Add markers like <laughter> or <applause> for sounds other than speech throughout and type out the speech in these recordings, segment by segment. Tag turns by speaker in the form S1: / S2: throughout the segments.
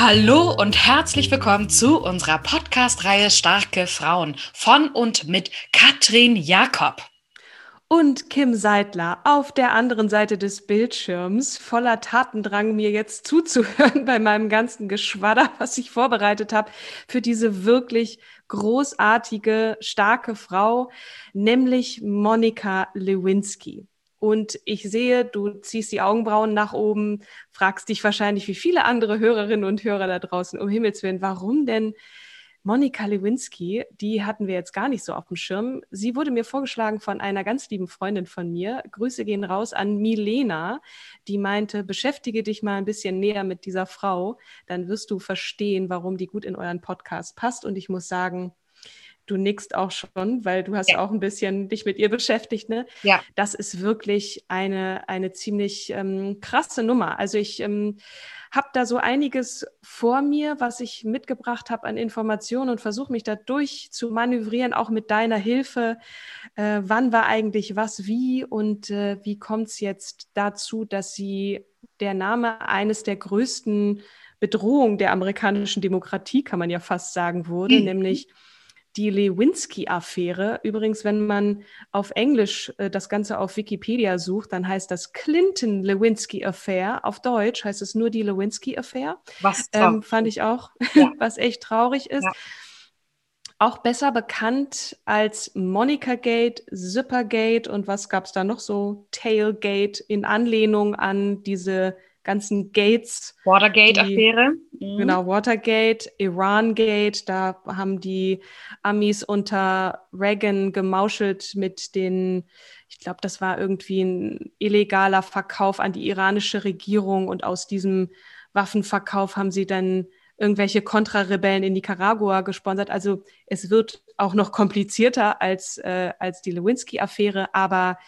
S1: Hallo und herzlich willkommen zu unserer Podcast-Reihe Starke Frauen von und mit Katrin Jakob.
S2: Und Kim Seidler auf der anderen Seite des Bildschirms, voller Tatendrang, mir jetzt zuzuhören <laughs> bei meinem ganzen Geschwadder, was ich vorbereitet habe für diese wirklich großartige, starke Frau, nämlich Monika Lewinsky. Und ich sehe, du ziehst die Augenbrauen nach oben, fragst dich wahrscheinlich wie viele andere Hörerinnen und Hörer da draußen, um Himmels Willen, warum denn Monika Lewinsky, die hatten wir jetzt gar nicht so auf dem Schirm. Sie wurde mir vorgeschlagen von einer ganz lieben Freundin von mir. Grüße gehen raus an Milena, die meinte, beschäftige dich mal ein bisschen näher mit dieser Frau, dann wirst du verstehen, warum die gut in euren Podcast passt. Und ich muss sagen, du nickst auch schon, weil du hast ja. auch ein bisschen dich mit ihr beschäftigt, ne?
S1: Ja.
S2: Das ist wirklich eine, eine ziemlich ähm, krasse Nummer. Also ich ähm, habe da so einiges vor mir, was ich mitgebracht habe an Informationen und versuche mich da durch zu manövrieren, auch mit deiner Hilfe. Äh, wann war eigentlich was wie und äh, wie kommt es jetzt dazu, dass sie der Name eines der größten Bedrohungen der amerikanischen Demokratie, kann man ja fast sagen, wurde, mhm. nämlich die Lewinsky-Affäre. Übrigens, wenn man auf Englisch äh, das Ganze auf Wikipedia sucht, dann heißt das Clinton-Lewinsky-Affair. Auf Deutsch heißt es nur die Lewinsky-Affair.
S1: Was
S2: ähm, fand ich auch, <laughs> ja. was echt traurig ist. Ja. Auch besser bekannt als Monica Gate, Zippergate und was gab es da noch so? Tailgate in Anlehnung an diese ganzen Gates.
S1: Watergate-Affäre.
S2: Mhm. Genau, Watergate, Iran-Gate, da haben die Amis unter Reagan gemauschelt mit den, ich glaube, das war irgendwie ein illegaler Verkauf an die iranische Regierung und aus diesem Waffenverkauf haben sie dann irgendwelche Kontrarebellen in Nicaragua gesponsert. Also es wird auch noch komplizierter als, äh, als die Lewinsky-Affäre, aber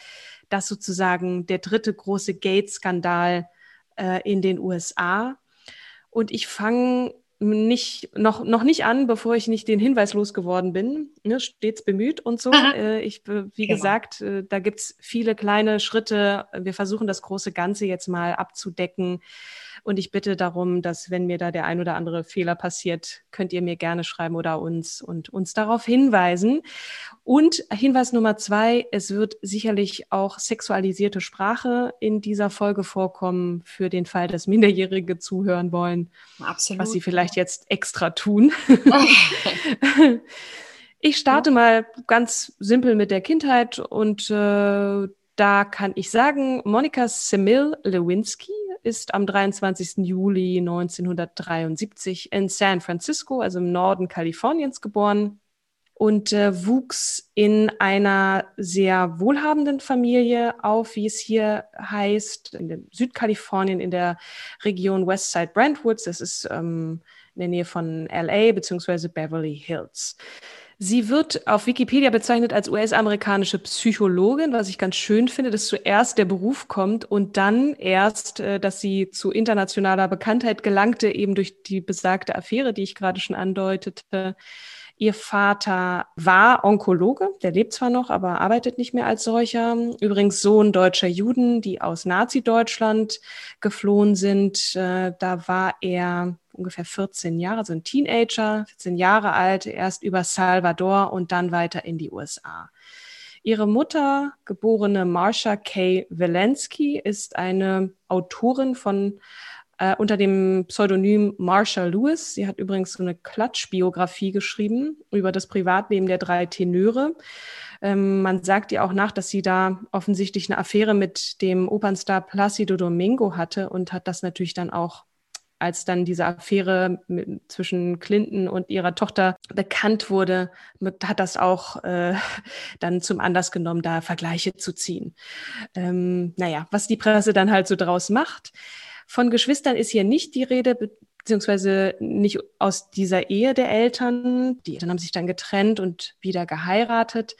S2: das sozusagen der dritte große Gate-Skandal äh, in den USA. Und ich fange nicht, noch, noch nicht an, bevor ich nicht den Hinweis losgeworden bin. Ne, stets bemüht und so. Äh, ich, wie genau. gesagt, äh, da gibt's viele kleine Schritte. Wir versuchen das große Ganze jetzt mal abzudecken. Und ich bitte darum, dass wenn mir da der ein oder andere Fehler passiert, könnt ihr mir gerne schreiben oder uns und uns darauf hinweisen. Und Hinweis Nummer zwei, es wird sicherlich auch sexualisierte Sprache in dieser Folge vorkommen, für den Fall, dass Minderjährige zuhören wollen.
S1: Absolut.
S2: Was sie vielleicht jetzt extra tun. <laughs> ich starte mal ganz simpel mit der Kindheit und äh, da kann ich sagen, Monika Semil Lewinsky ist am 23. Juli 1973 in San Francisco, also im Norden Kaliforniens, geboren und äh, wuchs in einer sehr wohlhabenden Familie auf, wie es hier heißt, in Südkalifornien, in der Region Westside Brentwoods. Das ist ähm, in der Nähe von LA beziehungsweise Beverly Hills. Sie wird auf Wikipedia bezeichnet als US-amerikanische Psychologin, was ich ganz schön finde, dass zuerst der Beruf kommt und dann erst, äh, dass sie zu internationaler Bekanntheit gelangte, eben durch die besagte Affäre, die ich gerade schon andeutete. Ihr Vater war Onkologe, der lebt zwar noch, aber arbeitet nicht mehr als solcher. Übrigens Sohn deutscher Juden, die aus Nazi-Deutschland geflohen sind. Äh, da war er ungefähr 14 Jahre, also ein Teenager, 14 Jahre alt, erst über Salvador und dann weiter in die USA. Ihre Mutter, geborene Marsha K. Welensky, ist eine Autorin von äh, unter dem Pseudonym Marsha Lewis. Sie hat übrigens so eine Klatschbiografie geschrieben über das Privatleben der drei Tenöre. Ähm, man sagt ihr auch nach, dass sie da offensichtlich eine Affäre mit dem Opernstar Placido Domingo hatte und hat das natürlich dann auch als dann diese Affäre mit, zwischen Clinton und ihrer Tochter bekannt wurde, hat das auch äh, <laughs> dann zum Anlass genommen, da Vergleiche zu ziehen. Ähm, naja, was die Presse dann halt so draus macht. Von Geschwistern ist hier nicht die Rede, beziehungsweise nicht aus dieser Ehe der Eltern. Die Eltern haben sich dann getrennt und wieder geheiratet.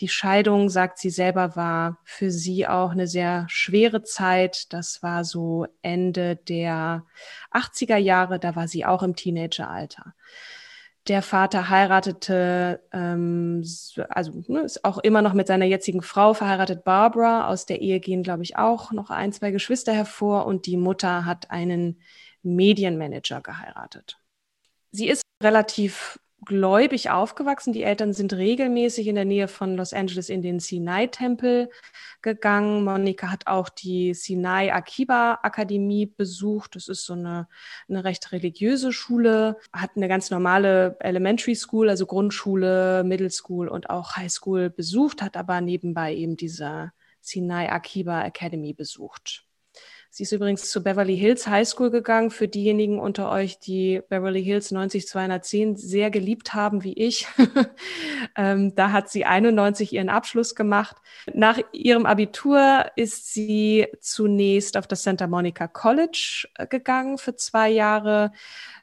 S2: Die Scheidung, sagt sie selber, war für sie auch eine sehr schwere Zeit. Das war so Ende der 80er Jahre, da war sie auch im Teenageralter. Der Vater heiratete, ähm, also ne, ist auch immer noch mit seiner jetzigen Frau verheiratet, Barbara. Aus der Ehe gehen, glaube ich, auch noch ein, zwei Geschwister hervor. Und die Mutter hat einen Medienmanager geheiratet. Sie ist relativ gläubig aufgewachsen. Die Eltern sind regelmäßig in der Nähe von Los Angeles in den Sinai-Tempel gegangen. Monika hat auch die Sinai Akiba Akademie besucht. Das ist so eine, eine recht religiöse Schule, hat eine ganz normale Elementary School, also Grundschule, Middle School und auch High School besucht, hat aber nebenbei eben diese Sinai Akiba Academy besucht. Sie ist übrigens zu Beverly Hills High School gegangen. Für diejenigen unter euch, die Beverly Hills 90210 sehr geliebt haben, wie ich. <laughs> ähm, da hat sie 91 ihren Abschluss gemacht. Nach ihrem Abitur ist sie zunächst auf das Santa Monica College äh, gegangen für zwei Jahre.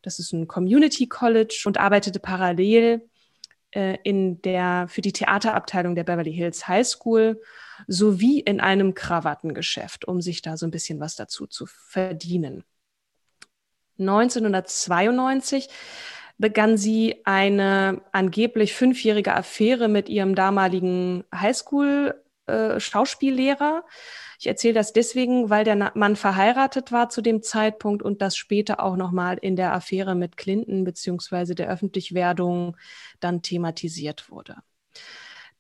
S2: Das ist ein Community College und arbeitete parallel äh, in der, für die Theaterabteilung der Beverly Hills High School sowie in einem Krawattengeschäft, um sich da so ein bisschen was dazu zu verdienen. 1992 begann sie eine angeblich fünfjährige Affäre mit ihrem damaligen Highschool-Schauspiellehrer. Äh, ich erzähle das deswegen, weil der Mann verheiratet war zu dem Zeitpunkt und das später auch nochmal in der Affäre mit Clinton beziehungsweise der Öffentlichwerdung dann thematisiert wurde.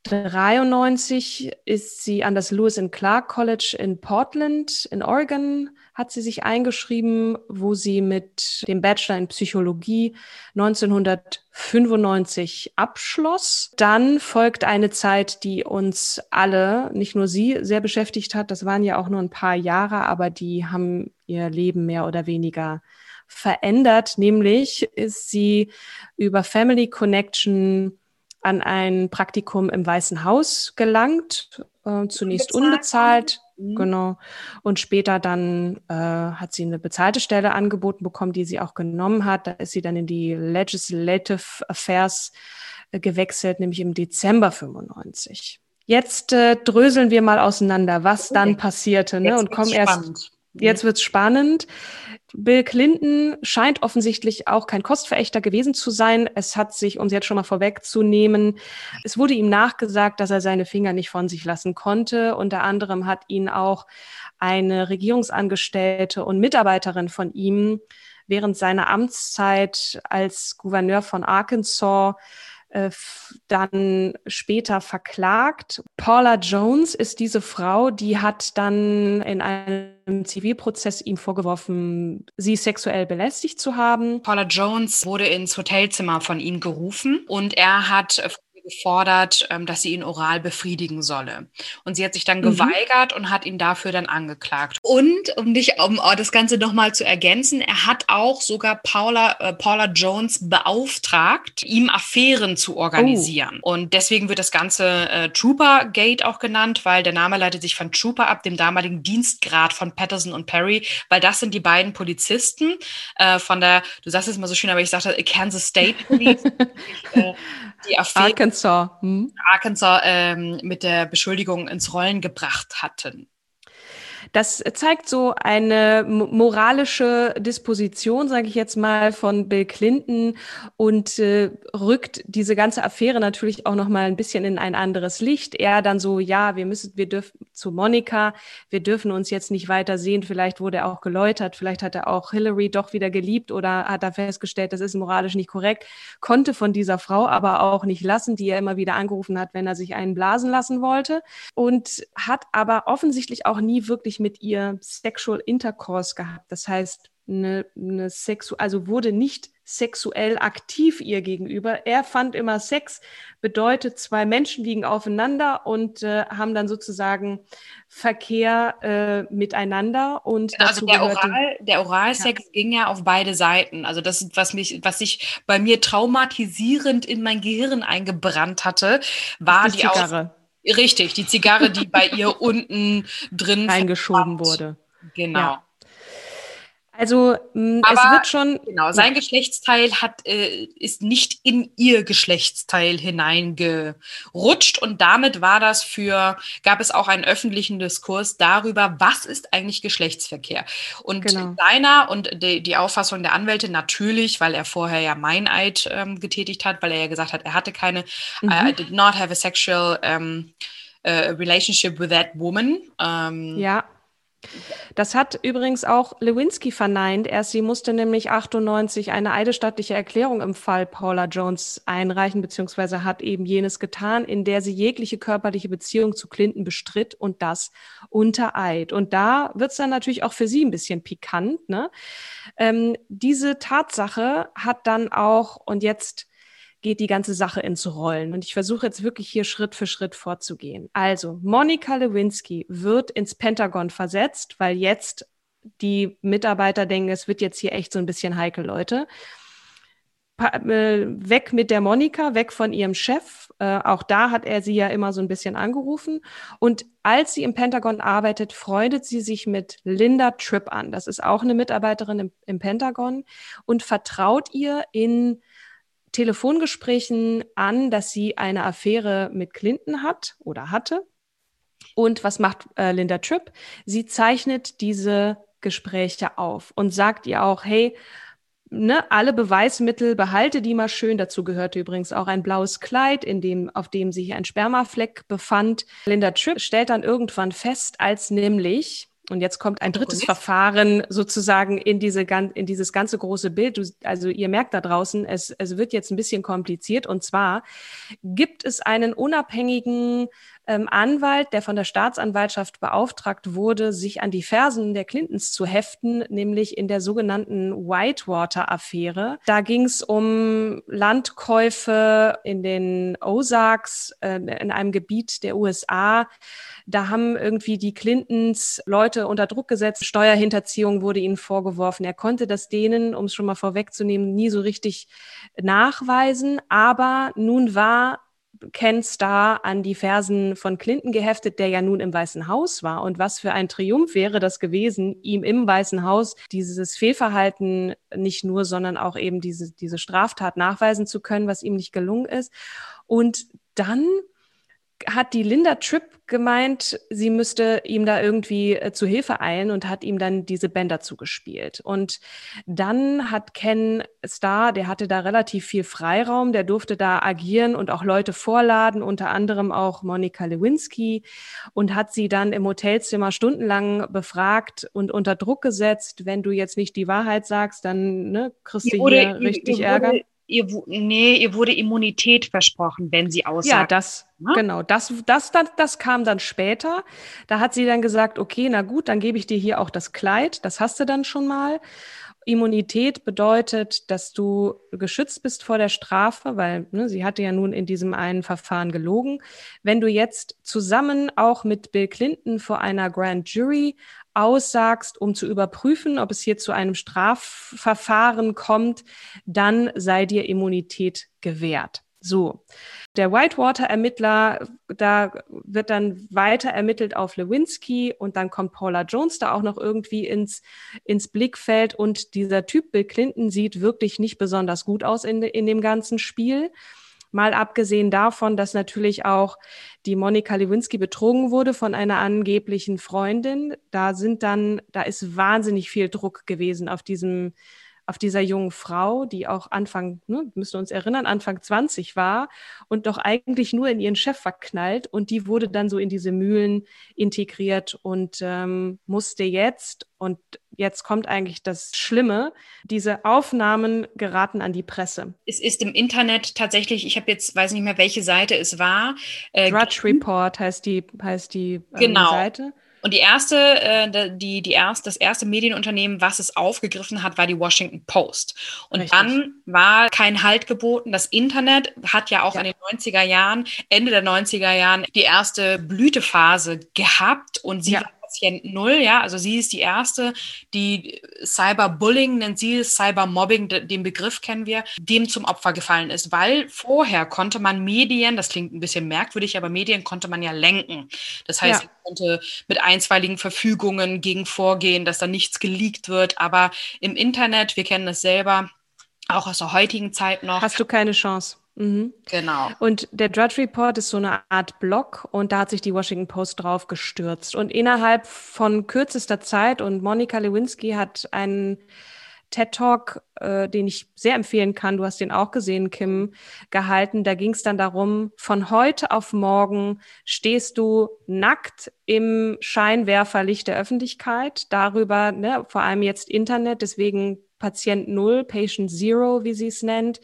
S2: 93 ist sie an das Lewis and Clark College in Portland in Oregon hat sie sich eingeschrieben, wo sie mit dem Bachelor in Psychologie 1995 abschloss. Dann folgt eine Zeit, die uns alle, nicht nur sie, sehr beschäftigt hat. Das waren ja auch nur ein paar Jahre, aber die haben ihr Leben mehr oder weniger verändert. Nämlich ist sie über Family Connection an ein Praktikum im Weißen Haus gelangt, äh, zunächst unbezahlt, mhm. genau, und später dann äh, hat sie eine bezahlte Stelle angeboten bekommen, die sie auch genommen hat. Da ist sie dann in die Legislative Affairs äh, gewechselt, nämlich im Dezember 95. Jetzt äh, dröseln wir mal auseinander, was okay. dann passierte, ne, und kommen erst. Jetzt wird's spannend. Bill Clinton scheint offensichtlich auch kein Kostverächter gewesen zu sein. Es hat sich, um es jetzt schon mal vorwegzunehmen, es wurde ihm nachgesagt, dass er seine Finger nicht von sich lassen konnte. Unter anderem hat ihn auch eine Regierungsangestellte und Mitarbeiterin von ihm während seiner Amtszeit als Gouverneur von Arkansas dann später verklagt. Paula Jones ist diese Frau, die hat dann in einem Zivilprozess ihm vorgeworfen, sie sexuell belästigt zu haben.
S3: Paula Jones wurde ins Hotelzimmer von ihm gerufen und er hat gefordert, ähm, dass sie ihn oral befriedigen solle. Und sie hat sich dann mhm. geweigert und hat ihn dafür dann angeklagt. Und um dich, um das Ganze nochmal zu ergänzen, er hat auch sogar Paula, äh, Paula Jones beauftragt, ihm Affären zu organisieren. Oh. Und deswegen wird das Ganze äh, Trooper Gate auch genannt, weil der Name leitet sich von Trooper ab, dem damaligen Dienstgrad von Patterson und Perry, weil das sind die beiden Polizisten äh, von der, du sagst es mal so schön, aber ich sagte Kansas State Police. <laughs> äh,
S2: die Affäre Arkansas,
S3: hm? Arkansas ähm, mit der Beschuldigung ins Rollen gebracht hatten.
S2: Das zeigt so eine moralische Disposition, sage ich jetzt mal, von Bill Clinton und äh, rückt diese ganze Affäre natürlich auch noch mal ein bisschen in ein anderes Licht. Er dann so, ja, wir müssen, wir dürfen zu Monika, wir dürfen uns jetzt nicht weiter sehen, vielleicht wurde er auch geläutert, vielleicht hat er auch Hillary doch wieder geliebt oder hat er festgestellt, das ist moralisch nicht korrekt, konnte von dieser Frau aber auch nicht lassen, die er immer wieder angerufen hat, wenn er sich einen blasen lassen wollte. Und hat aber offensichtlich auch nie wirklich mit ihr Sexual Intercourse gehabt. Das heißt, eine, eine Sexu also wurde nicht sexuell aktiv ihr gegenüber. Er fand immer Sex bedeutet, zwei Menschen liegen aufeinander und äh, haben dann sozusagen Verkehr äh, miteinander. Und
S3: also der, Oral, der Oralsex ja. ging ja auf beide Seiten. Also das, was mich, was sich bei mir traumatisierend in mein Gehirn eingebrannt hatte, war die, die Zigarre. Aus Richtig, die Zigarre, die bei ihr unten drin
S2: eingeschoben wurde.
S3: Genau. Ja.
S2: Also mh, mm, es wird schon.
S3: Genau, sein ja. Geschlechtsteil hat, äh, ist nicht in ihr Geschlechtsteil hineingerutscht und damit war das für, gab es auch einen öffentlichen Diskurs darüber, was ist eigentlich Geschlechtsverkehr. Und genau. seiner und die, die Auffassung der Anwälte natürlich, weil er vorher ja Meineid ähm, getätigt hat, weil er ja gesagt hat, er hatte keine, mhm. I, I did not have a sexual um, uh, relationship with that woman.
S2: Ähm, ja. Das hat übrigens auch Lewinsky verneint. Erst sie musste nämlich 98 eine eidesstattliche Erklärung im Fall Paula Jones einreichen, beziehungsweise hat eben jenes getan, in der sie jegliche körperliche Beziehung zu Clinton bestritt und das unter Eid. Und da wird es dann natürlich auch für sie ein bisschen pikant. Ne? Ähm, diese Tatsache hat dann auch, und jetzt geht die ganze Sache ins Rollen. Und ich versuche jetzt wirklich hier Schritt für Schritt vorzugehen. Also, Monika Lewinsky wird ins Pentagon versetzt, weil jetzt die Mitarbeiter denken, es wird jetzt hier echt so ein bisschen heikel, Leute. Pa äh, weg mit der Monika, weg von ihrem Chef. Äh, auch da hat er sie ja immer so ein bisschen angerufen. Und als sie im Pentagon arbeitet, freundet sie sich mit Linda Tripp an. Das ist auch eine Mitarbeiterin im, im Pentagon und vertraut ihr in Telefongesprächen an, dass sie eine Affäre mit Clinton hat oder hatte. Und was macht äh, Linda Tripp? Sie zeichnet diese Gespräche auf und sagt ihr auch, hey, ne, alle Beweismittel behalte die mal schön. Dazu gehörte übrigens auch ein blaues Kleid, in dem, auf dem sich ein Spermafleck befand. Linda Tripp stellt dann irgendwann fest, als nämlich und jetzt kommt ein drittes Verfahren sozusagen in, diese, in dieses ganze große Bild. Also ihr merkt da draußen, es, es wird jetzt ein bisschen kompliziert. Und zwar gibt es einen unabhängigen ähm, Anwalt, der von der Staatsanwaltschaft beauftragt wurde, sich an die Fersen der Clintons zu heften, nämlich in der sogenannten Whitewater-Affäre. Da ging es um Landkäufe in den Ozarks, äh, in einem Gebiet der USA. Da haben irgendwie die Clintons Leute unter Druck gesetzt. Steuerhinterziehung wurde ihnen vorgeworfen. Er konnte das denen, um es schon mal vorwegzunehmen, nie so richtig nachweisen. Aber nun war Ken Starr an die Fersen von Clinton geheftet, der ja nun im Weißen Haus war. Und was für ein Triumph wäre das gewesen, ihm im Weißen Haus dieses Fehlverhalten nicht nur, sondern auch eben diese, diese Straftat nachweisen zu können, was ihm nicht gelungen ist. Und dann hat die Linda Tripp gemeint, sie müsste ihm da irgendwie äh, zu Hilfe eilen und hat ihm dann diese Bänder zugespielt. Und dann hat Ken Starr, der hatte da relativ viel Freiraum, der durfte da agieren und auch Leute vorladen, unter anderem auch Monika Lewinsky und hat sie dann im Hotelzimmer stundenlang befragt und unter Druck gesetzt, wenn du jetzt nicht die Wahrheit sagst, dann ne, kriegst du hier richtig Ärger
S3: ihr, nee, ihr wurde Immunität versprochen, wenn sie aussagt.
S2: Ja, das, ja? genau, das, das, das, das kam dann später. Da hat sie dann gesagt, okay, na gut, dann gebe ich dir hier auch das Kleid, das hast du dann schon mal. Immunität bedeutet, dass du geschützt bist vor der Strafe, weil ne, sie hatte ja nun in diesem einen Verfahren gelogen. Wenn du jetzt zusammen auch mit Bill Clinton vor einer Grand Jury aussagst, um zu überprüfen, ob es hier zu einem Strafverfahren kommt, dann sei dir Immunität gewährt. So. Der Whitewater-Ermittler, da wird dann weiter ermittelt auf Lewinsky und dann kommt Paula Jones da auch noch irgendwie ins, ins Blickfeld und dieser Typ Bill Clinton sieht wirklich nicht besonders gut aus in, in dem ganzen Spiel. Mal abgesehen davon, dass natürlich auch die Monika Lewinsky betrogen wurde von einer angeblichen Freundin. Da sind dann, da ist wahnsinnig viel Druck gewesen auf diesem auf dieser jungen Frau, die auch Anfang, ne, müssen uns erinnern, Anfang 20 war und doch eigentlich nur in ihren Chef verknallt und die wurde dann so in diese Mühlen integriert und ähm, musste jetzt und jetzt kommt eigentlich das Schlimme. Diese Aufnahmen geraten an die Presse.
S3: Es ist im Internet tatsächlich, ich habe jetzt, weiß nicht mehr, welche Seite es war.
S2: Äh, Drudge Report heißt die, heißt die ähm,
S3: genau.
S2: Seite.
S3: Und die erste, äh, die, die erst, das erste Medienunternehmen, was es aufgegriffen hat, war die Washington Post. Und Richtig. dann war kein Halt geboten. Das Internet hat ja auch ja. in den 90er Jahren, Ende der 90er Jahren, die erste Blütephase gehabt und sie ja. war Patient Null, ja, also sie ist die erste, die Cyberbullying nennt sie es, Cybermobbing, den Begriff kennen wir, dem zum Opfer gefallen ist, weil vorher konnte man Medien, das klingt ein bisschen merkwürdig, aber Medien konnte man ja lenken. Das heißt, ja. man konnte mit einstweiligen Verfügungen gegen vorgehen, dass da nichts geleakt wird, aber im Internet, wir kennen das selber, auch aus der heutigen Zeit noch.
S2: Hast du keine Chance.
S3: Mhm. Genau.
S2: Und der Drudge Report ist so eine Art Blog und da hat sich die Washington Post drauf gestürzt. Und innerhalb von kürzester Zeit, und Monika Lewinsky hat einen TED Talk, äh, den ich sehr empfehlen kann, du hast den auch gesehen, Kim, gehalten. Da ging es dann darum, von heute auf morgen stehst du nackt im Scheinwerferlicht der Öffentlichkeit, darüber, ne, vor allem jetzt Internet, deswegen Patient Null, Patient Zero, wie sie es nennt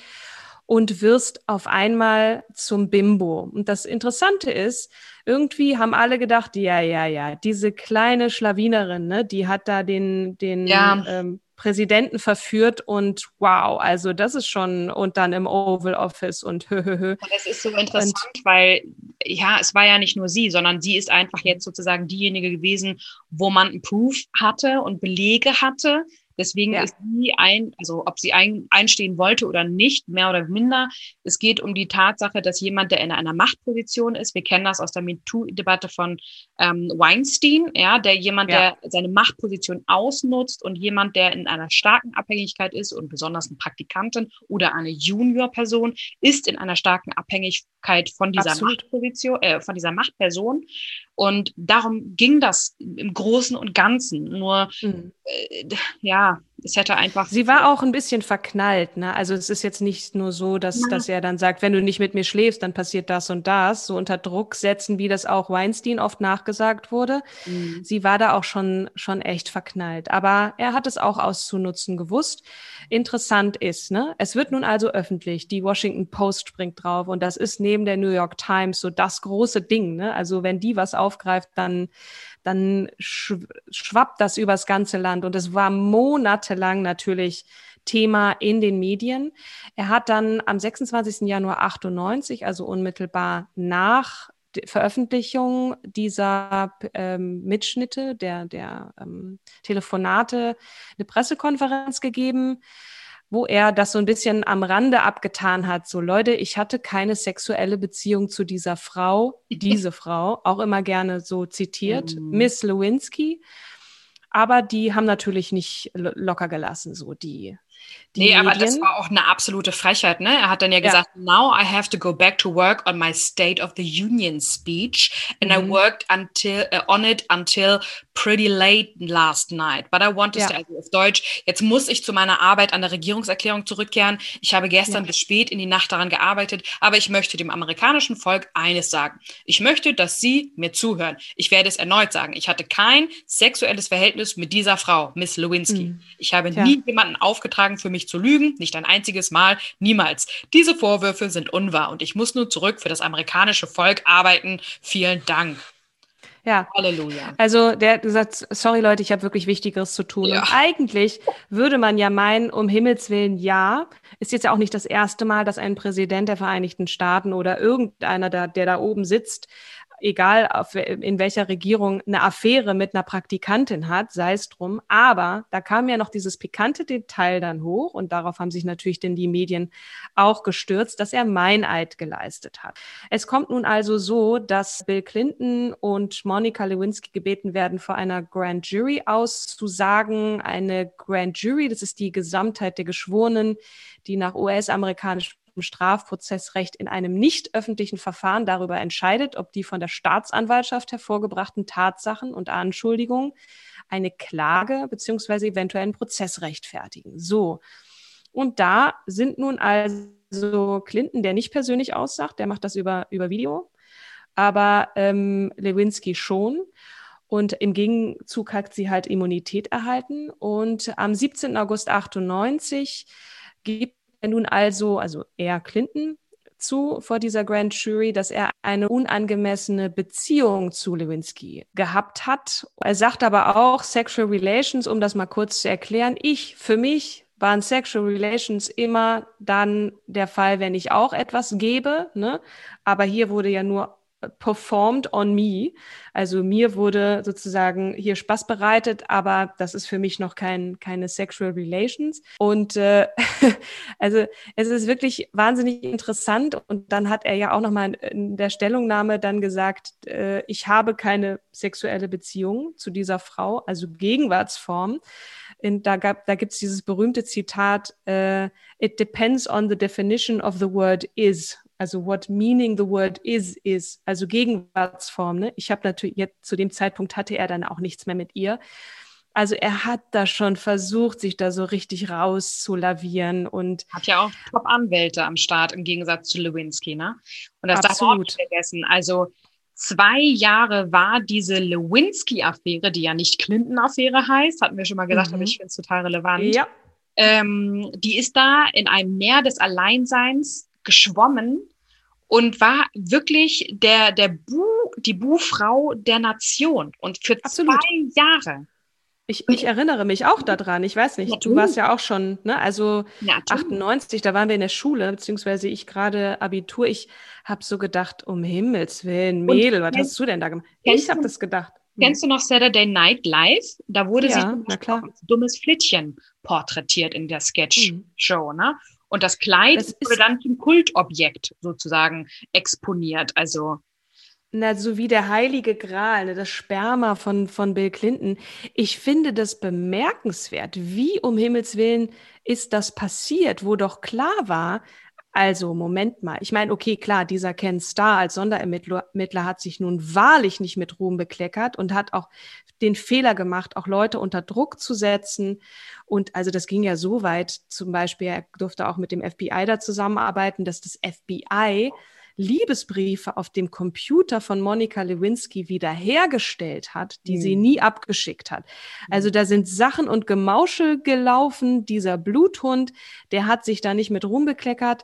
S2: und wirst auf einmal zum Bimbo. Und das Interessante ist, irgendwie haben alle gedacht, ja, ja, ja, diese kleine Schlawinerin, ne, die hat da den, den ja. ähm, Präsidenten verführt und wow, also das ist schon und dann im Oval Office und hö, hö, hö.
S3: Und das ist so interessant, und, weil ja, es war ja nicht nur sie, sondern sie ist einfach jetzt sozusagen diejenige gewesen, wo man einen Proof hatte und Belege hatte, Deswegen ja. ist sie ein, also ob sie ein, einstehen wollte oder nicht, mehr oder minder. Es geht um die Tatsache, dass jemand, der in einer Machtposition ist, wir kennen das aus der MeToo-Debatte von ähm, Weinstein, ja, der jemand, ja. der seine Machtposition ausnutzt und jemand, der in einer starken Abhängigkeit ist und besonders eine Praktikantin oder eine Junior-Person, ist in einer starken Abhängigkeit von dieser Absolut. Machtposition, äh, von dieser Machtperson. Und darum ging das im Großen und Ganzen. Nur, mhm. äh, ja, Yeah. Es hätte einfach.
S2: Sie war auch ein bisschen verknallt, ne? Also es ist jetzt nicht nur so, dass, ja. dass er dann sagt, wenn du nicht mit mir schläfst, dann passiert das und das. So unter Druck setzen, wie das auch Weinstein oft nachgesagt wurde. Mhm. Sie war da auch schon, schon echt verknallt. Aber er hat es auch auszunutzen gewusst. Interessant ist, ne? Es wird nun also öffentlich. Die Washington Post springt drauf und das ist neben der New York Times so das große Ding, ne? Also wenn die was aufgreift, dann dann schwappt das übers ganze Land. Und es war monatelang natürlich Thema in den Medien. Er hat dann am 26. Januar 98, also unmittelbar nach Veröffentlichung dieser ähm, Mitschnitte, der, der ähm, Telefonate, eine Pressekonferenz gegeben wo er das so ein bisschen am Rande abgetan hat. So, Leute, ich hatte keine sexuelle Beziehung zu dieser Frau, diese <laughs> Frau, auch immer gerne so zitiert, mhm. Miss Lewinsky. Aber die haben natürlich nicht locker gelassen, so die
S3: nee, Medien. aber das war auch eine absolute Frechheit, ne? Er hat dann ja gesagt, ja. now I have to go back to work on my State of the Union speech and mhm. I worked until uh, on it until pretty late last night. But I want to ja. stay, also auf Deutsch, jetzt muss ich zu meiner Arbeit an der Regierungserklärung zurückkehren. Ich habe gestern ja. bis spät in die Nacht daran gearbeitet, aber ich möchte dem amerikanischen Volk eines sagen. Ich möchte, dass Sie mir zuhören. Ich werde es erneut sagen. Ich hatte kein sexuelles Verhältnis mit dieser Frau, Miss Lewinsky. Mhm. Ich habe nie jemanden aufgetragen, für mich zu lügen, nicht ein einziges Mal, niemals. Diese Vorwürfe sind unwahr und ich muss nur zurück für das amerikanische Volk arbeiten. Vielen Dank.
S2: Ja. Halleluja. Also der gesagt, sorry Leute, ich habe wirklich Wichtigeres zu tun. Ja. Und eigentlich würde man ja meinen, um Himmels Willen, ja, ist jetzt ja auch nicht das erste Mal, dass ein Präsident der Vereinigten Staaten oder irgendeiner, der, der da oben sitzt, egal auf, in welcher Regierung, eine Affäre mit einer Praktikantin hat, sei es drum. Aber da kam ja noch dieses pikante Detail dann hoch und darauf haben sich natürlich denn die Medien auch gestürzt, dass er Meineid geleistet hat. Es kommt nun also so, dass Bill Clinton und Monica Lewinsky gebeten werden, vor einer Grand Jury auszusagen. Eine Grand Jury, das ist die Gesamtheit der Geschworenen, die nach US-amerikanischem Strafprozessrecht in einem nicht öffentlichen Verfahren darüber entscheidet, ob die von der Staatsanwaltschaft hervorgebrachten Tatsachen und Anschuldigungen eine Klage beziehungsweise eventuell einen Prozess rechtfertigen. So. Und da sind nun also Clinton, der nicht persönlich aussagt, der macht das über, über Video, aber ähm, Lewinsky schon. Und im Gegenzug hat sie halt Immunität erhalten. Und am 17. August 98 gibt nun also, also er Clinton, zu vor dieser Grand Jury, dass er eine unangemessene Beziehung zu Lewinsky gehabt hat. Er sagt aber auch Sexual Relations, um das mal kurz zu erklären. Ich, für mich waren Sexual Relations immer dann der Fall, wenn ich auch etwas gebe. Ne? Aber hier wurde ja nur performed on me. Also mir wurde sozusagen hier Spaß bereitet, aber das ist für mich noch kein, keine Sexual Relations. Und äh, <laughs> also es ist wirklich wahnsinnig interessant. Und dann hat er ja auch nochmal in der Stellungnahme dann gesagt, äh, ich habe keine sexuelle Beziehung zu dieser Frau, also Gegenwartsform. In, da gab, da gibt es dieses berühmte Zitat, äh, It depends on the definition of the word is. Also what meaning the word is, is, also Gegenwartsform. Ne? Ich habe natürlich jetzt zu dem Zeitpunkt hatte er dann auch nichts mehr mit ihr. Also er hat da schon versucht, sich da so richtig rauszulavieren und
S3: hat ja auch Top-Anwälte am Start im Gegensatz zu Lewinsky, ne? Und das darf man nicht vergessen. Also zwei Jahre war diese Lewinsky-Affäre, die ja nicht Clinton-Affäre heißt, hatten wir schon mal gesagt, mhm. aber ich finde es total relevant. Ja. Ähm, die ist da in einem Meer des Alleinseins geschwommen und war wirklich der, der Bu, die Bu-Frau der Nation und für Absolut. zwei Jahre.
S2: Ich, ich erinnere mich auch daran. Ich weiß nicht, du warst ja auch schon, ne? Also ja, 98, da waren wir in der Schule, beziehungsweise ich gerade Abitur. Ich habe so gedacht, um Himmels Willen, Mädel, was hast du denn da gemacht? Ich habe das gedacht.
S3: Hm. Kennst du noch Saturday Night Live? Da wurde ja, sie als dummes Flittchen porträtiert in der Sketch-Show, mhm. ne? Und das Kleid das wurde dann zum Kultobjekt sozusagen exponiert. Also
S2: na, so wie der heilige Gral, ne, das Sperma von, von Bill Clinton. Ich finde das bemerkenswert. Wie um Himmels Willen ist das passiert, wo doch klar war, also, Moment mal. Ich meine, okay, klar, dieser Ken Starr als Sonderermittler hat sich nun wahrlich nicht mit Ruhm bekleckert und hat auch den Fehler gemacht, auch Leute unter Druck zu setzen. Und also das ging ja so weit, zum Beispiel, er durfte auch mit dem FBI da zusammenarbeiten, dass das FBI Liebesbriefe auf dem Computer von Monika Lewinsky wiederhergestellt hat, die mhm. sie nie abgeschickt hat. Also da sind Sachen und Gemauschel gelaufen. Dieser Bluthund, der hat sich da nicht mit rumbekleckert.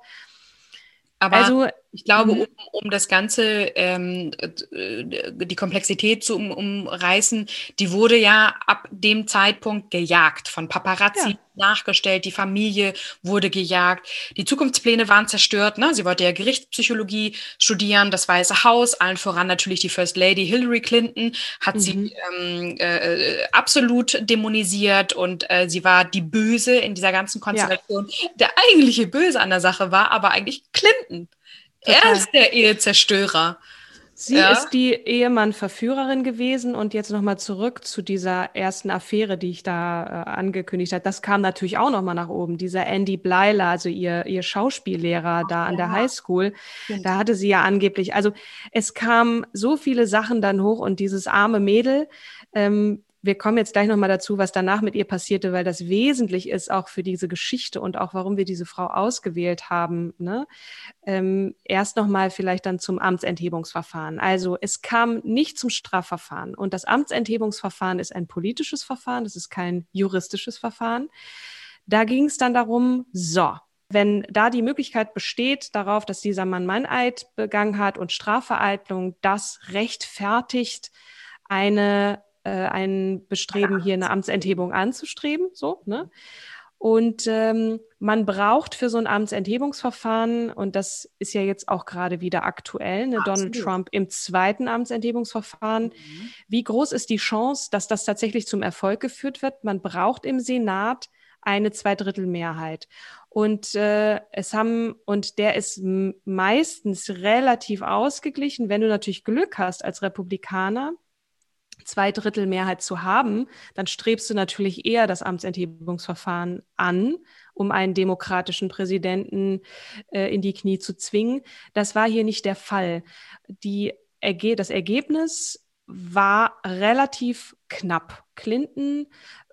S3: Aber also, ich glaube, mhm. um, um das Ganze, ähm, die Komplexität zu um, umreißen, die wurde ja ab dem Zeitpunkt gejagt, von Paparazzi ja. nachgestellt, die Familie wurde gejagt, die Zukunftspläne waren zerstört. Ne? Sie wollte ja Gerichtspsychologie studieren, das Weiße Haus, allen voran natürlich die First Lady Hillary Clinton, hat mhm. sie ähm, äh, absolut dämonisiert und äh, sie war die Böse in dieser ganzen Konstellation. Ja. Der eigentliche Böse an der Sache war aber eigentlich Clinton. Er ist der Ehezerstörer.
S2: Sie ja. ist die Ehemann-Verführerin gewesen und jetzt nochmal zurück zu dieser ersten Affäre, die ich da äh, angekündigt habe. Das kam natürlich auch nochmal nach oben. Dieser Andy Bleiler, also ihr, ihr Schauspiellehrer da an der Highschool, da hatte sie ja angeblich, also es kamen so viele Sachen dann hoch und dieses arme Mädel, ähm, wir kommen jetzt gleich nochmal dazu, was danach mit ihr passierte, weil das wesentlich ist auch für diese Geschichte und auch warum wir diese Frau ausgewählt haben. Ne? Ähm, erst nochmal vielleicht dann zum Amtsenthebungsverfahren. Also es kam nicht zum Strafverfahren und das Amtsenthebungsverfahren ist ein politisches Verfahren, das ist kein juristisches Verfahren. Da ging es dann darum, so, wenn da die Möglichkeit besteht darauf, dass dieser Mann Meineid begangen hat und Strafvereitlung, das rechtfertigt eine äh, ein Bestreben, hier eine Amtsenthebung anzustreben. So, ne? Und ähm, man braucht für so ein Amtsenthebungsverfahren, und das ist ja jetzt auch gerade wieder aktuell, ne, Donald Trump im zweiten Amtsenthebungsverfahren, mhm. wie groß ist die Chance, dass das tatsächlich zum Erfolg geführt wird? Man braucht im Senat eine Zweidrittelmehrheit. Und äh, es haben, und der ist meistens relativ ausgeglichen, wenn du natürlich Glück hast als Republikaner, zwei Drittel Mehrheit zu haben, dann strebst du natürlich eher das Amtsenthebungsverfahren an, um einen demokratischen Präsidenten äh, in die Knie zu zwingen. Das war hier nicht der Fall. Die, das Ergebnis war relativ knapp. Clinton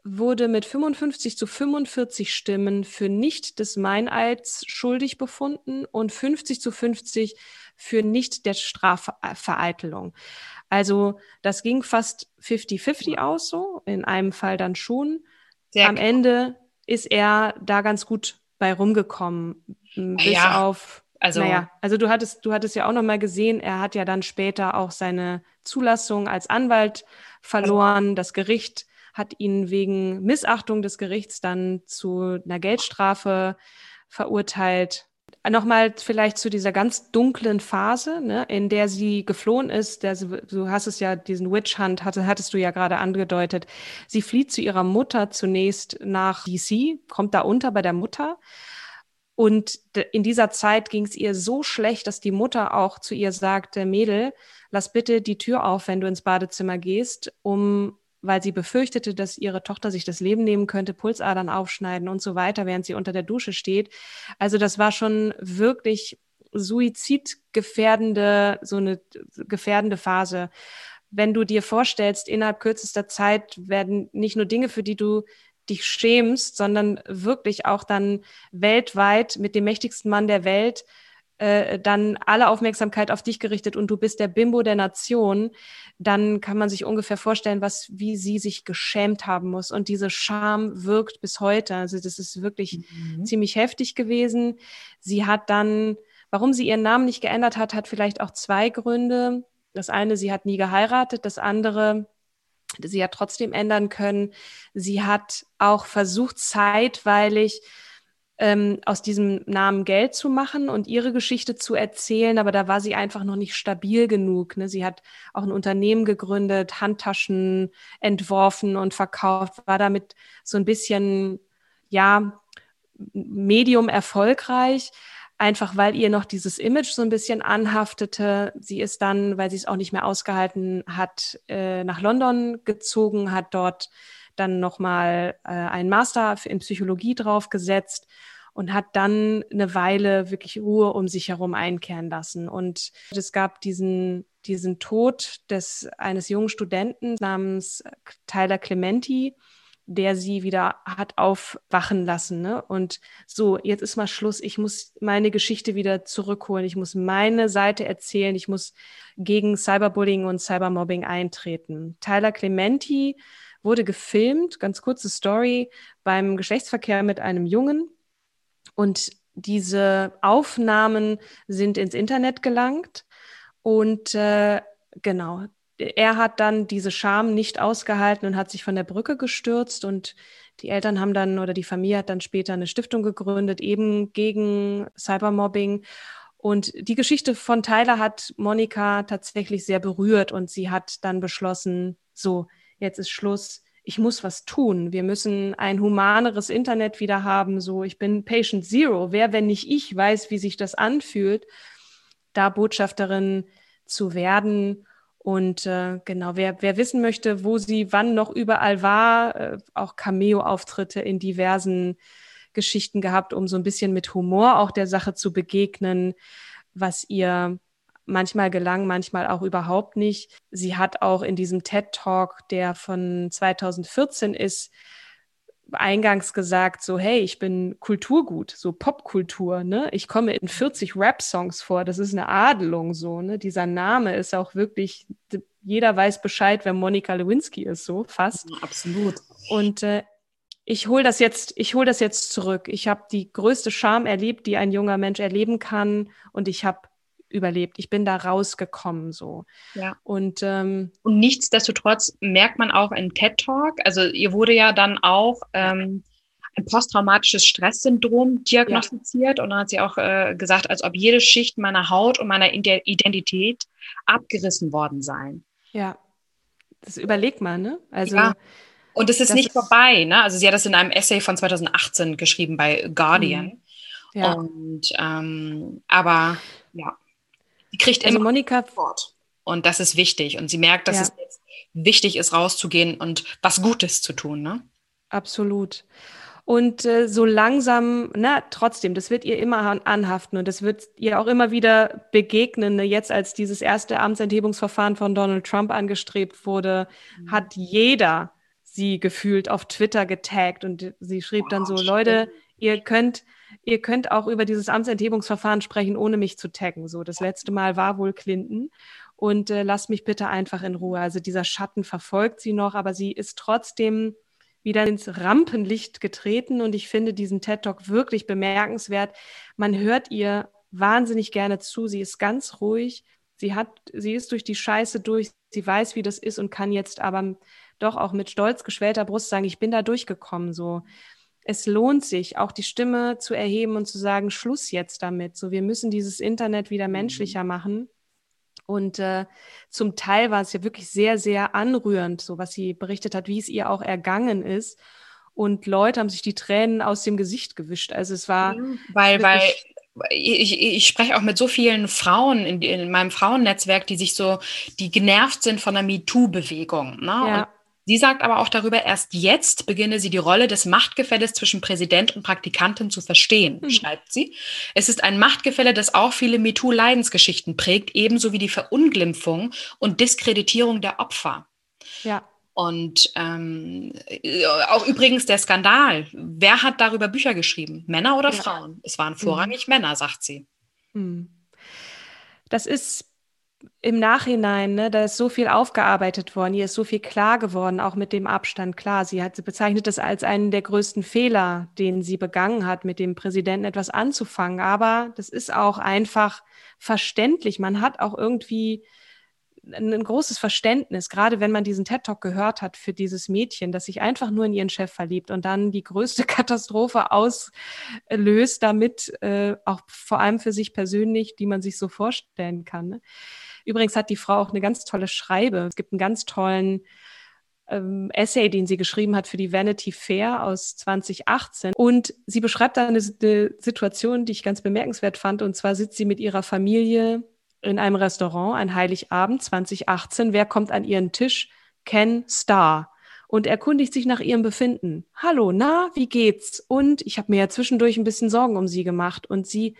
S2: wurde mit 55 zu 45 Stimmen für nicht des Meineids schuldig befunden und 50 zu 50 für nicht der Strafvereitelung. Also das ging fast 50-50 aus, so in einem Fall dann schon. Sehr Am Ende ist er da ganz gut bei rumgekommen, bis ja, auf also, naja, also du hattest, du hattest ja auch noch mal gesehen, er hat ja dann später auch seine Zulassung als Anwalt verloren. Also, das Gericht hat ihn wegen Missachtung des Gerichts dann zu einer Geldstrafe verurteilt. Nochmal vielleicht zu dieser ganz dunklen Phase, ne, in der sie geflohen ist. Der, du hast es ja, diesen Witch Hunt hatte, hattest du ja gerade angedeutet. Sie flieht zu ihrer Mutter zunächst nach DC, kommt da unter bei der Mutter. Und in dieser Zeit ging es ihr so schlecht, dass die Mutter auch zu ihr sagte, Mädel, lass bitte die Tür auf, wenn du ins Badezimmer gehst, um weil sie befürchtete, dass ihre Tochter sich das Leben nehmen könnte, Pulsadern aufschneiden und so weiter, während sie unter der Dusche steht. Also das war schon wirklich suizidgefährdende, so eine gefährdende Phase. Wenn du dir vorstellst, innerhalb kürzester Zeit werden nicht nur Dinge, für die du dich schämst, sondern wirklich auch dann weltweit mit dem mächtigsten Mann der Welt äh, dann alle Aufmerksamkeit auf dich gerichtet und du bist der Bimbo der Nation, dann kann man sich ungefähr vorstellen, was, wie sie sich geschämt haben muss. Und diese Scham wirkt bis heute. Also das ist wirklich mhm. ziemlich heftig gewesen. Sie hat dann, warum sie ihren Namen nicht geändert hat, hat vielleicht auch zwei Gründe. Das eine, sie hat nie geheiratet. Das andere, sie hat trotzdem ändern können. Sie hat auch versucht, zeitweilig ähm, aus diesem Namen Geld zu machen und ihre Geschichte zu erzählen, aber da war sie einfach noch nicht stabil genug. Ne? Sie hat auch ein Unternehmen gegründet, Handtaschen entworfen und verkauft, war damit so ein bisschen, ja, medium erfolgreich, einfach weil ihr noch dieses Image so ein bisschen anhaftete. Sie ist dann, weil sie es auch nicht mehr ausgehalten hat, äh, nach London gezogen, hat dort dann nochmal äh, einen Master in Psychologie draufgesetzt und hat dann eine Weile wirklich Ruhe um sich herum einkehren lassen. Und es gab diesen, diesen Tod des, eines jungen Studenten namens Tyler Clementi, der sie wieder hat aufwachen lassen. Ne? Und so, jetzt ist mal Schluss. Ich muss meine Geschichte wieder zurückholen. Ich muss meine Seite erzählen. Ich muss gegen Cyberbullying und Cybermobbing eintreten. Tyler Clementi wurde gefilmt, ganz kurze Story, beim Geschlechtsverkehr mit einem Jungen. Und diese Aufnahmen sind ins Internet gelangt. Und äh, genau, er hat dann diese Scham nicht ausgehalten und hat sich von der Brücke gestürzt. Und die Eltern haben dann oder die Familie hat dann später eine Stiftung gegründet, eben gegen Cybermobbing. Und die Geschichte von Tyler hat Monika tatsächlich sehr berührt und sie hat dann beschlossen, so, jetzt ist Schluss ich muss was tun. Wir müssen ein humaneres Internet wieder haben. So, ich bin Patient Zero. Wer, wenn nicht ich, weiß, wie sich das anfühlt, da Botschafterin zu werden. Und äh, genau, wer, wer wissen möchte, wo sie wann noch überall war, äh, auch Cameo-Auftritte in diversen Geschichten gehabt, um so ein bisschen mit Humor auch der Sache zu begegnen, was ihr manchmal gelang, manchmal auch überhaupt nicht. Sie hat auch in diesem TED Talk, der von 2014 ist, eingangs gesagt, so, hey, ich bin Kulturgut, so Popkultur, ne? Ich komme in 40 Rap-Songs vor, das ist eine Adelung, so, ne? Dieser Name ist auch wirklich, jeder weiß Bescheid, wer Monika Lewinsky ist, so, fast.
S3: Absolut.
S2: Und äh, ich hole das jetzt, ich hole das jetzt zurück. Ich habe die größte Scham erlebt, die ein junger Mensch erleben kann, und ich habe überlebt. Ich bin da rausgekommen so.
S3: Ja.
S2: Und, ähm,
S3: und nichtsdestotrotz merkt man auch in TED Talk, also ihr wurde ja dann auch ähm, ein posttraumatisches Stresssyndrom diagnostiziert ja. und dann hat sie auch äh, gesagt, als ob jede Schicht meiner Haut und meiner Identität abgerissen worden sei.
S2: Ja, das überlegt man, ne? Also ja.
S3: Und es ist nicht ist vorbei, ne? Also sie hat das in einem Essay von 2018 geschrieben bei Guardian. Mhm. Ja. Und ähm, aber ja. Sie kriegt also immer
S2: Monika
S3: Wort. Und das ist wichtig. Und sie merkt, dass ja. es jetzt wichtig ist, rauszugehen und was Gutes zu tun. Ne?
S2: Absolut. Und äh, so langsam, na, trotzdem, das wird ihr immer anhaften und das wird ihr auch immer wieder begegnen. Ne? Jetzt, als dieses erste Amtsenthebungsverfahren von Donald Trump angestrebt wurde, mhm. hat jeder sie gefühlt auf Twitter getaggt und sie schrieb wow, dann so, Leute, ihr könnt, ihr könnt auch über dieses Amtsenthebungsverfahren sprechen, ohne mich zu taggen. So, das letzte Mal war wohl Clinton. Und äh, lasst mich bitte einfach in Ruhe. Also dieser Schatten verfolgt sie noch, aber sie ist trotzdem wieder ins Rampenlicht getreten und ich finde diesen TED Talk wirklich bemerkenswert. Man hört ihr wahnsinnig gerne zu. Sie ist ganz ruhig. Sie hat, sie ist durch die Scheiße durch. Sie weiß, wie das ist und kann jetzt aber doch auch mit stolz geschwellter Brust sagen, ich bin da durchgekommen, so. Es lohnt sich, auch die Stimme zu erheben und zu sagen, Schluss jetzt damit. So, wir müssen dieses Internet wieder mhm. menschlicher machen. Und äh, zum Teil war es ja wirklich sehr, sehr anrührend, so was sie berichtet hat, wie es ihr auch ergangen ist. Und Leute haben sich die Tränen aus dem Gesicht gewischt. Also es war.
S3: Weil, weil ich, ich spreche auch mit so vielen Frauen in, in, meinem Frauennetzwerk, die sich so, die genervt sind von der MeToo-Bewegung. Ne? Ja. Sie sagt aber auch darüber, erst jetzt beginne sie die Rolle des Machtgefälles zwischen Präsident und Praktikantin zu verstehen, mhm. schreibt sie. Es ist ein Machtgefälle, das auch viele MeToo-Leidensgeschichten prägt, ebenso wie die Verunglimpfung und Diskreditierung der Opfer.
S2: Ja.
S3: Und ähm, auch übrigens der Skandal. Wer hat darüber Bücher geschrieben? Männer oder ja. Frauen? Es waren vorrangig mhm. Männer, sagt sie.
S2: Mhm. Das ist im Nachhinein, ne, da ist so viel aufgearbeitet worden, hier ist so viel klar geworden, auch mit dem Abstand. Klar, sie hat sie bezeichnet das als einen der größten Fehler, den sie begangen hat, mit dem Präsidenten etwas anzufangen. Aber das ist auch einfach verständlich. Man hat auch irgendwie ein, großes Verständnis, gerade wenn man diesen TED Talk gehört hat für dieses Mädchen, das sich einfach nur in ihren Chef verliebt und dann die größte <laughs> Katastrophe auslöst, damit äh, auch vor allem für sich persönlich, die man sich so vorstellen kann. Ne? Übrigens hat die Frau auch eine ganz tolle Schreibe. Es gibt einen ganz tollen ähm, Essay, den sie geschrieben hat für die Vanity Fair aus 2018. Und sie beschreibt da eine, eine Situation, die ich ganz bemerkenswert fand. Und zwar sitzt sie mit ihrer Familie in einem Restaurant, ein Heiligabend 2018. Wer kommt an ihren Tisch? Ken Starr und erkundigt sich nach ihrem Befinden. Hallo, na, wie geht's? Und ich habe mir ja zwischendurch ein bisschen Sorgen um sie gemacht. Und sie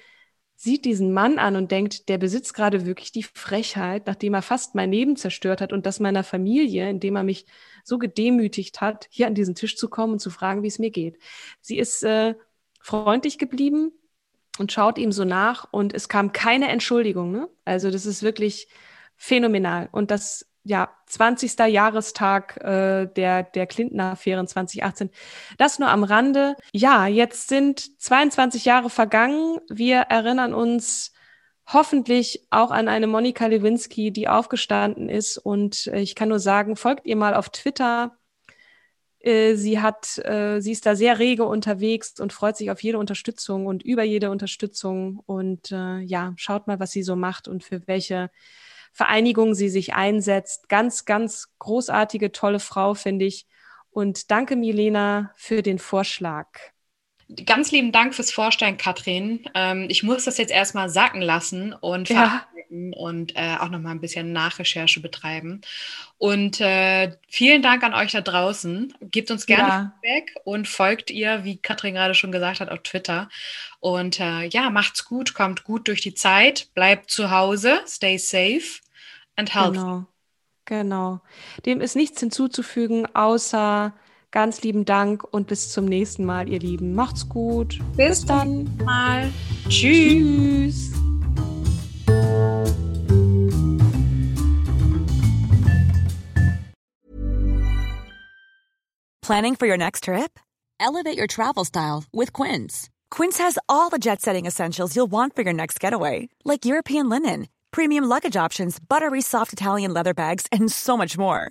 S2: sieht diesen Mann an und denkt, der besitzt gerade wirklich die Frechheit, nachdem er fast mein Leben zerstört hat und das meiner Familie, indem er mich so gedemütigt hat, hier an diesen Tisch zu kommen und zu fragen, wie es mir geht. Sie ist äh, freundlich geblieben und schaut ihm so nach und es kam keine Entschuldigung. Ne? Also das ist wirklich phänomenal. Und das ja, 20. Jahrestag äh, der, der Clinton-Affären 2018. Das nur am Rande. Ja, jetzt sind 22 Jahre vergangen. Wir erinnern uns hoffentlich auch an eine Monika Lewinsky, die aufgestanden ist. Und äh, ich kann nur sagen, folgt ihr mal auf Twitter. Äh, sie hat, äh, sie ist da sehr rege unterwegs und freut sich auf jede Unterstützung und über jede Unterstützung. Und äh, ja, schaut mal, was sie so macht und für welche Vereinigung sie sich einsetzt. Ganz, ganz großartige, tolle Frau, finde ich. Und danke, Milena, für den Vorschlag.
S3: Ganz lieben Dank fürs Vorstellen, Katrin. Ähm, ich muss das jetzt erstmal sacken lassen und ja. und äh, auch nochmal ein bisschen Nachrecherche betreiben. Und äh, vielen Dank an euch da draußen. Gebt uns gerne ja. Feedback und folgt ihr, wie Katrin gerade schon gesagt hat, auf Twitter. Und äh, ja, macht's gut, kommt gut durch die Zeit, bleibt zu Hause, stay safe and healthy.
S2: Genau. Genau. Dem ist nichts hinzuzufügen, außer Ganz lieben Dank und bis zum nächsten Mal, ihr Lieben. Macht's gut.
S3: Bis, bis dann. Mal. Tschüss.
S4: Planning for your next trip? Elevate your travel style with Quince. Quince has all the jet setting essentials you'll want for your next getaway, like European linen, premium luggage options, buttery soft Italian leather bags, and so much more